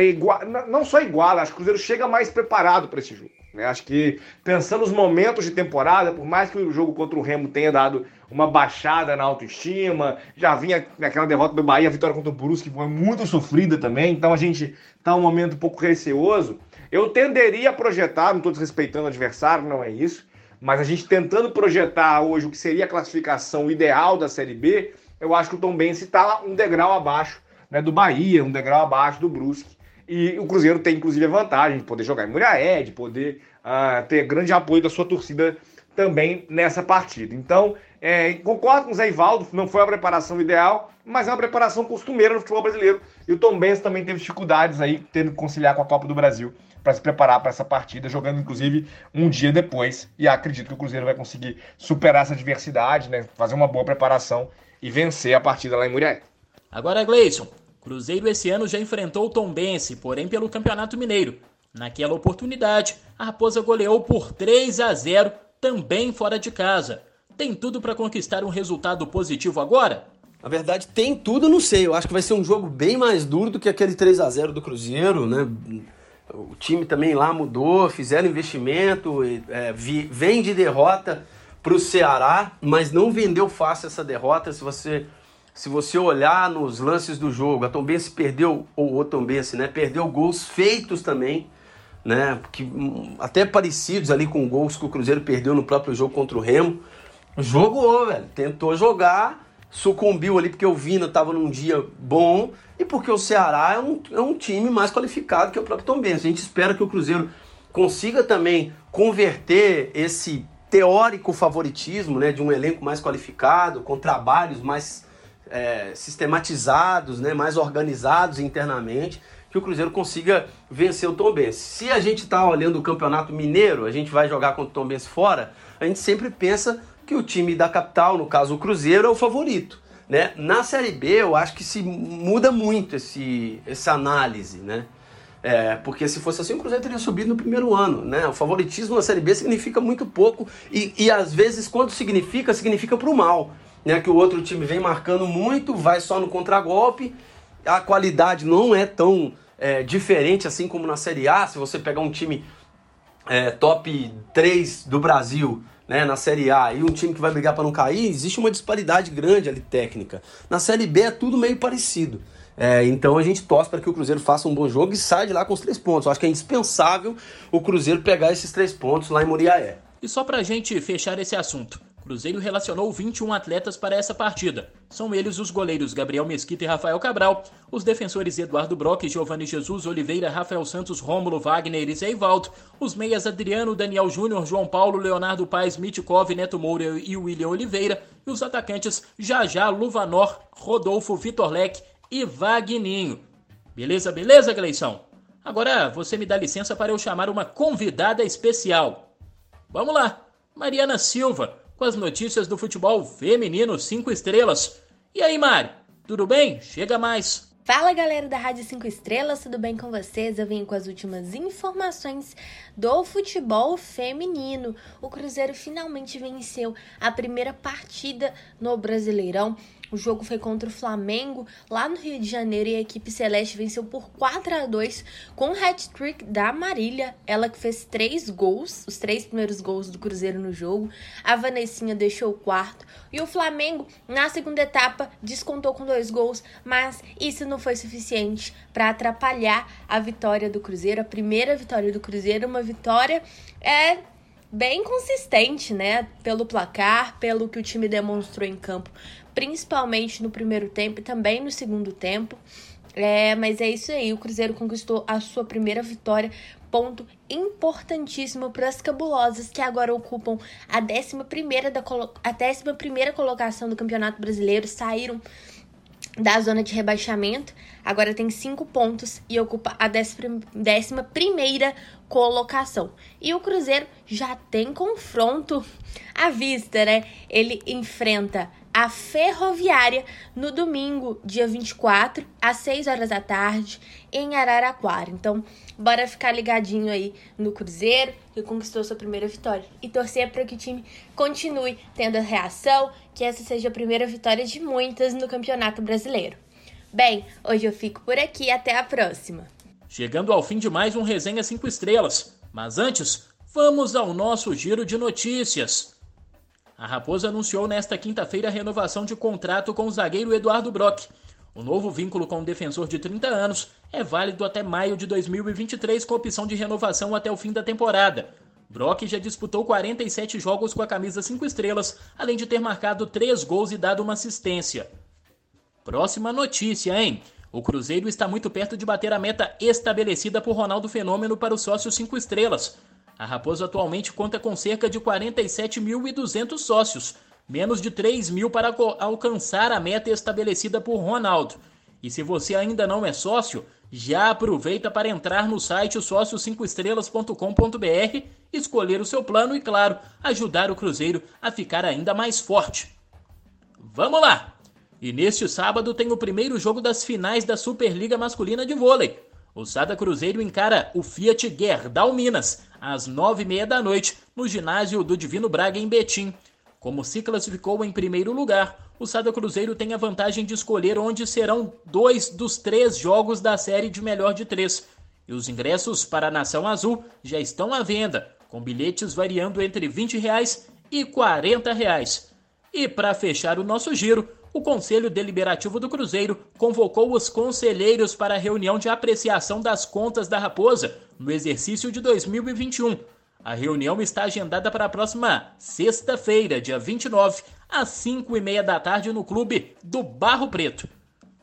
D: igual, não só igual, acho que o Cruzeiro chega mais preparado para esse jogo. Né? Acho que pensando nos momentos de temporada, por mais que o jogo contra o Remo tenha dado uma baixada na autoestima, já vinha naquela derrota do Bahia, a vitória contra o Brusque foi muito sofrida também, então a gente está um momento um pouco receoso. Eu tenderia a projetar, não estou desrespeitando o adversário, não é isso, mas a gente tentando projetar hoje o que seria a classificação ideal da Série B, eu acho que o Tom Bense está um degrau abaixo né, do Bahia, um degrau abaixo do Brusque. E o Cruzeiro tem, inclusive, a vantagem de poder jogar em Muriaé, de poder uh, ter grande apoio da sua torcida também nessa partida. Então, é, concordo com o Zé Ivaldo, não foi a preparação ideal, mas é uma preparação costumeira no futebol brasileiro. E o Tom Benz também teve dificuldades aí, tendo que conciliar com a Copa do Brasil para se preparar para essa partida, jogando inclusive um dia depois. E acredito que o Cruzeiro vai conseguir superar essa adversidade, né, fazer uma boa preparação e vencer a partida lá em Muriaé.
B: Agora, Gleison, Cruzeiro esse ano já enfrentou o Tombense, porém pelo Campeonato Mineiro. Naquela oportunidade, a Raposa goleou por 3 a 0, também fora de casa. tem tudo para conquistar um resultado positivo agora?
C: Na verdade, tem tudo, não sei. Eu acho que vai ser um jogo bem mais duro do que aquele 3 a 0 do Cruzeiro, né? O time também lá mudou, fizeram investimento, é, vem de derrota para o Ceará, mas não vendeu fácil essa derrota. Se você, se você olhar nos lances do jogo, a Tombense perdeu, ou o Tombense, né? Perdeu gols feitos também, né? Que, até parecidos ali com gols que o Cruzeiro perdeu no próprio jogo contra o Remo. Jogou, velho. Tentou jogar, sucumbiu ali porque o Vina estava num dia bom e porque o Ceará é um, é um time mais qualificado que o próprio Tom Benz. A gente espera que o Cruzeiro consiga também converter esse teórico favoritismo né, de um elenco mais qualificado, com trabalhos mais é, sistematizados, né, mais organizados internamente, que o Cruzeiro consiga vencer o Tom Benz. Se a gente está olhando o Campeonato Mineiro, a gente vai jogar contra o Tom Benz fora, a gente sempre pensa que o time da capital, no caso o Cruzeiro, é o favorito. Né? Na Série B, eu acho que se muda muito esse, essa análise, né? É, porque se fosse assim, o Cruzeiro teria subido no primeiro ano, né? O favoritismo na Série B significa muito pouco e, e às vezes, quando significa, significa para o mal, né? Que o outro time vem marcando muito, vai só no contragolpe, a qualidade não é tão é, diferente assim como na Série A. Se você pegar um time é, top 3 do Brasil né, na Série A e um time que vai brigar para não cair, existe uma disparidade grande ali técnica. Na Série B é tudo meio parecido. É, então a gente torce para que o Cruzeiro faça um bom jogo e saia de lá com os três pontos. Eu acho que é indispensável o Cruzeiro pegar esses três pontos lá em Muriaé.
B: E só para a gente fechar esse assunto, Cruzeiro relacionou 21 atletas para essa partida. São eles os goleiros Gabriel Mesquita e Rafael Cabral, os defensores Eduardo Brock, Giovanni Jesus, Oliveira, Rafael Santos, Rômulo, Wagner e Zeivaldo, os meias Adriano, Daniel Júnior, João Paulo, Leonardo Paes, Mitkov, Neto Moura e William Oliveira, e os atacantes Jajá, Luvanor, Rodolfo, Vitor Leque e Vagninho. Beleza, beleza, Gleição? Agora você me dá licença para eu chamar uma convidada especial. Vamos lá, Mariana Silva com as notícias do futebol feminino 5 estrelas. E aí, Mari, tudo bem? Chega mais.
G: Fala galera da Rádio 5 Estrelas, tudo bem com vocês? Eu vim com as últimas informações do futebol feminino. O Cruzeiro finalmente venceu a primeira partida no Brasileirão o jogo foi contra o Flamengo, lá no Rio de Janeiro, e a equipe celeste venceu por 4 a 2 com o hat-trick da Marília, ela que fez três gols, os três primeiros gols do Cruzeiro no jogo. A Vanessinha deixou o quarto. E o Flamengo, na segunda etapa, descontou com dois gols, mas isso não foi suficiente para atrapalhar a vitória do Cruzeiro, a primeira vitória do Cruzeiro, uma vitória é bem consistente, né? Pelo placar, pelo que o time demonstrou em campo principalmente no primeiro tempo e também no segundo tempo. É, mas é isso aí, o Cruzeiro conquistou a sua primeira vitória, ponto importantíssimo para as cabulosas que agora ocupam a 11 da a 11 colocação do Campeonato Brasileiro, saíram da zona de rebaixamento, agora tem cinco pontos e ocupa a 11 primeira colocação. E o Cruzeiro já tem confronto à vista, né? Ele enfrenta a Ferroviária no domingo, dia 24, às 6 horas da tarde, em Araraquara. Então, bora ficar ligadinho aí no Cruzeiro, que conquistou sua primeira vitória. E torcer para que o time continue tendo a reação, que essa seja a primeira vitória de muitas no Campeonato Brasileiro. Bem, hoje eu fico por aqui, até a próxima.
B: Chegando ao fim de mais um Resenha 5 Estrelas. Mas antes, vamos ao nosso giro de notícias. A Raposa anunciou nesta quinta-feira a renovação de contrato com o zagueiro Eduardo Brock. O novo vínculo com o defensor de 30 anos é válido até maio de 2023 com opção de renovação até o fim da temporada. Brock já disputou 47 jogos com a camisa 5 estrelas, além de ter marcado 3 gols e dado uma assistência. Próxima notícia, hein? O Cruzeiro está muito perto de bater a meta estabelecida por Ronaldo Fenômeno para o sócio 5 estrelas. A Raposa atualmente conta com cerca de 47.200 sócios, menos de 3 mil para alcançar a meta estabelecida por Ronaldo. E se você ainda não é sócio, já aproveita para entrar no site sócio5estrelas.com.br, escolher o seu plano e, claro, ajudar o Cruzeiro a ficar ainda mais forte. Vamos lá! E neste sábado tem o primeiro jogo das finais da Superliga Masculina de Vôlei. O Sada Cruzeiro encara o Fiat Gerdau Minas, às nove e meia da noite, no ginásio do Divino Braga, em Betim. Como se classificou em primeiro lugar, o Sada Cruzeiro tem a vantagem de escolher onde serão dois dos três jogos da série de melhor de três. E os ingressos para a Nação Azul já estão à venda, com bilhetes variando entre 20 reais e 40 reais. E para fechar o nosso giro, o Conselho Deliberativo do Cruzeiro convocou os conselheiros para a reunião de apreciação das contas da Raposa no exercício de 2021. A reunião está agendada para a próxima sexta-feira, dia 29, às 5 e meia da tarde no clube do Barro Preto.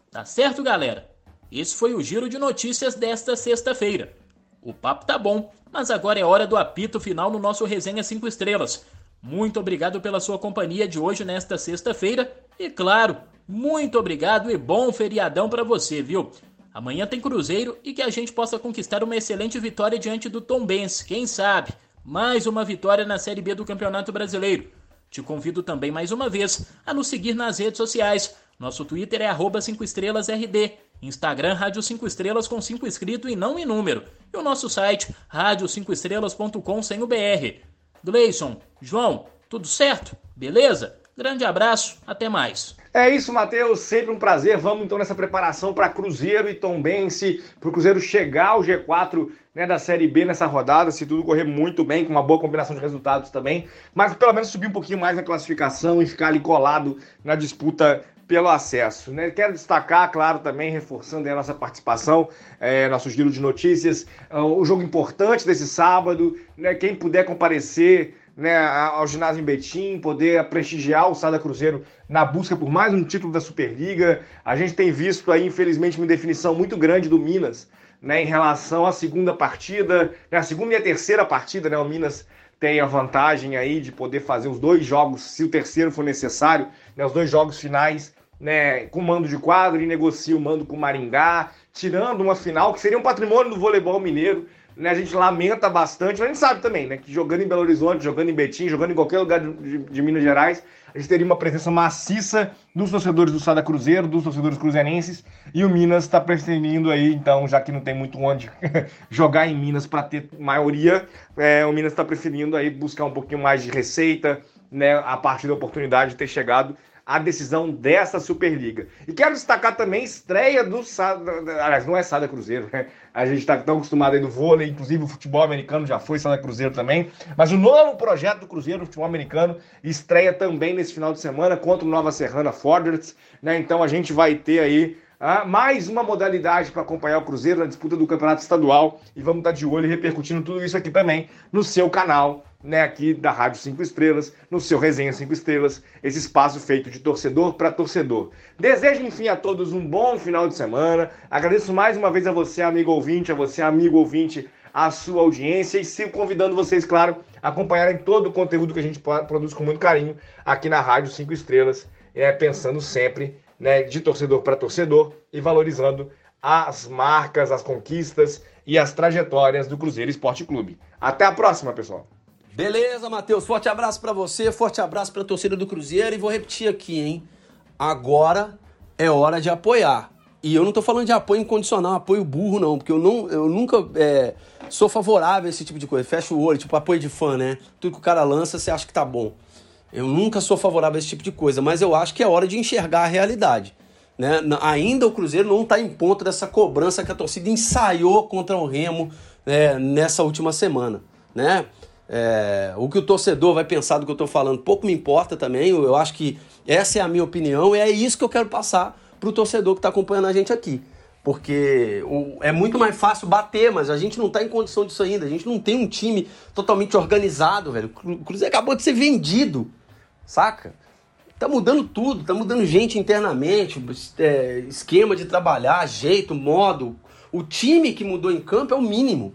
B: Tá certo, galera? Esse foi o giro de notícias desta sexta-feira. O papo tá bom, mas agora é hora do apito final no nosso Resenha 5 Estrelas. Muito obrigado pela sua companhia de hoje nesta sexta-feira e claro, muito obrigado e bom feriadão para você, viu? Amanhã tem Cruzeiro e que a gente possa conquistar uma excelente vitória diante do Tombense, quem sabe? Mais uma vitória na Série B do Campeonato Brasileiro. Te convido também mais uma vez a nos seguir nas redes sociais. Nosso Twitter é arroba 5estrelasRD, Instagram Rádio 5 Estrelas com 5 escrito e não em número. E o nosso site rádio5estrelas.com sem o BR. Gleison, João, tudo certo? Beleza? Grande abraço, até mais.
D: É isso, Matheus. Sempre um prazer. Vamos então nessa preparação para Cruzeiro e Tombense, para o Cruzeiro chegar ao G4 né, da Série B nessa rodada, se tudo correr muito bem, com uma boa combinação de resultados também, mas pelo menos subir um pouquinho mais na classificação e ficar ali colado na disputa pelo acesso. Né? Quero destacar, claro, também reforçando a nossa participação, é, nosso giro de notícias, uh, o jogo importante desse sábado, né? quem puder comparecer né, ao ginásio em Betim, poder prestigiar o Sada Cruzeiro na busca por mais um título da Superliga. A gente tem visto aí, infelizmente, uma definição muito grande do Minas né, em relação à segunda partida, né, a segunda e a terceira partida, né, o Minas tem a vantagem aí de poder fazer os dois jogos, se o terceiro for necessário, né, os dois jogos finais né, com mando de quadro e negocia o mando com o Maringá, tirando uma final que seria um patrimônio do voleibol mineiro né, a gente lamenta bastante, mas a gente sabe também, né, que jogando em Belo Horizonte, jogando em Betim, jogando em qualquer lugar de, de, de Minas Gerais, a gente teria uma presença maciça dos torcedores do Sada Cruzeiro, dos torcedores cruzeirenses, e o Minas está preferindo aí, então, já que não tem muito onde jogar em Minas para ter maioria, é, o Minas está preferindo aí buscar um pouquinho mais de receita, né, a partir da oportunidade de ter chegado a decisão dessa Superliga. E quero destacar também a estreia do Sada, aliás, não é Sada Cruzeiro, né? A gente está tão acostumado aí do vôlei, inclusive o futebol americano já foi Sada Cruzeiro também, mas o novo projeto do Cruzeiro, o futebol americano, estreia também nesse final de semana contra o Nova Serrana Forderts, né? Então a gente vai ter aí ah, mais uma modalidade para acompanhar o Cruzeiro na disputa do Campeonato Estadual e vamos estar de olho e repercutindo tudo isso aqui também no seu canal né, aqui da Rádio 5 Estrelas, no seu Resenha 5 Estrelas, esse espaço feito de torcedor para torcedor. Desejo, enfim, a todos um bom final de semana. Agradeço mais uma vez a você, amigo ouvinte, a você, amigo ouvinte, a sua audiência e sigo convidando vocês, claro, a acompanharem todo o conteúdo que a gente produz com muito carinho aqui na Rádio 5 Estrelas, é, pensando sempre né, de torcedor para torcedor e valorizando as marcas, as conquistas e as trajetórias do Cruzeiro Esporte Clube. Até a próxima, pessoal!
C: Beleza, Matheus. Forte abraço para você, forte abraço para a torcida do Cruzeiro e vou repetir aqui, hein? Agora é hora de apoiar. E eu não tô falando de apoio incondicional, apoio burro, não, porque eu, não, eu nunca é, sou favorável a esse tipo de coisa. Fecha o olho, tipo apoio de fã, né? Tudo que o cara lança, você acha que tá bom. Eu nunca sou favorável a esse tipo de coisa, mas eu acho que é hora de enxergar a realidade. Né? Ainda o Cruzeiro não está em ponto dessa cobrança que a torcida ensaiou contra o Remo né, nessa última semana. Né? É, o que o torcedor vai pensar do que eu estou falando pouco me importa também. Eu, acho que essa é a minha opinião e é isso que eu quero passar para o torcedor que está acompanhando a gente aqui. Porque é muito mais fácil bater, mas a gente não está em condição disso ainda. A gente não tem um time totalmente organizado, velho. O Cruzeiro acabou de ser vendido, saca? Tá mudando tudo, tá mudando gente internamente, é, esquema de trabalhar, jeito, modo. O time que mudou em campo é o mínimo.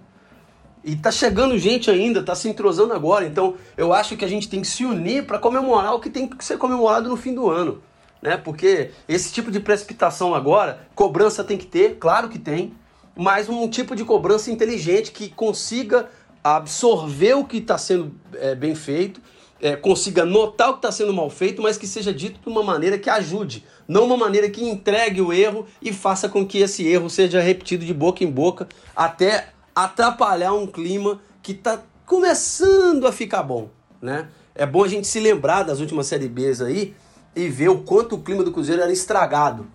C: E tá chegando gente ainda, tá se entrosando agora. Então eu acho que a gente tem que se unir para comemorar o que tem que ser comemorado no fim do ano. Né? Porque esse tipo de precipitação agora, cobrança tem que ter, claro que tem, mas um tipo de cobrança inteligente que consiga absorver o que está sendo é, bem feito, é, consiga notar o que está sendo mal feito, mas que seja dito de uma maneira que ajude, não uma maneira que entregue o erro e faça com que esse erro seja repetido de boca em boca até atrapalhar um clima que está começando a ficar bom, né? É bom a gente se lembrar das últimas Série Bs aí e ver o quanto o clima do Cruzeiro era estragado.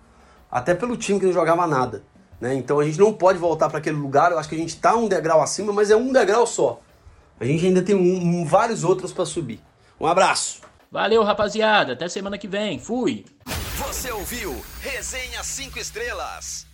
C: Até pelo time que não jogava nada. Né? Então a gente não pode voltar para aquele lugar. Eu acho que a gente está um degrau acima, mas é um degrau só. A gente ainda tem um, um, vários outros para subir. Um abraço.
B: Valeu, rapaziada. Até semana que vem. Fui.
A: Você ouviu Resenha 5 Estrelas.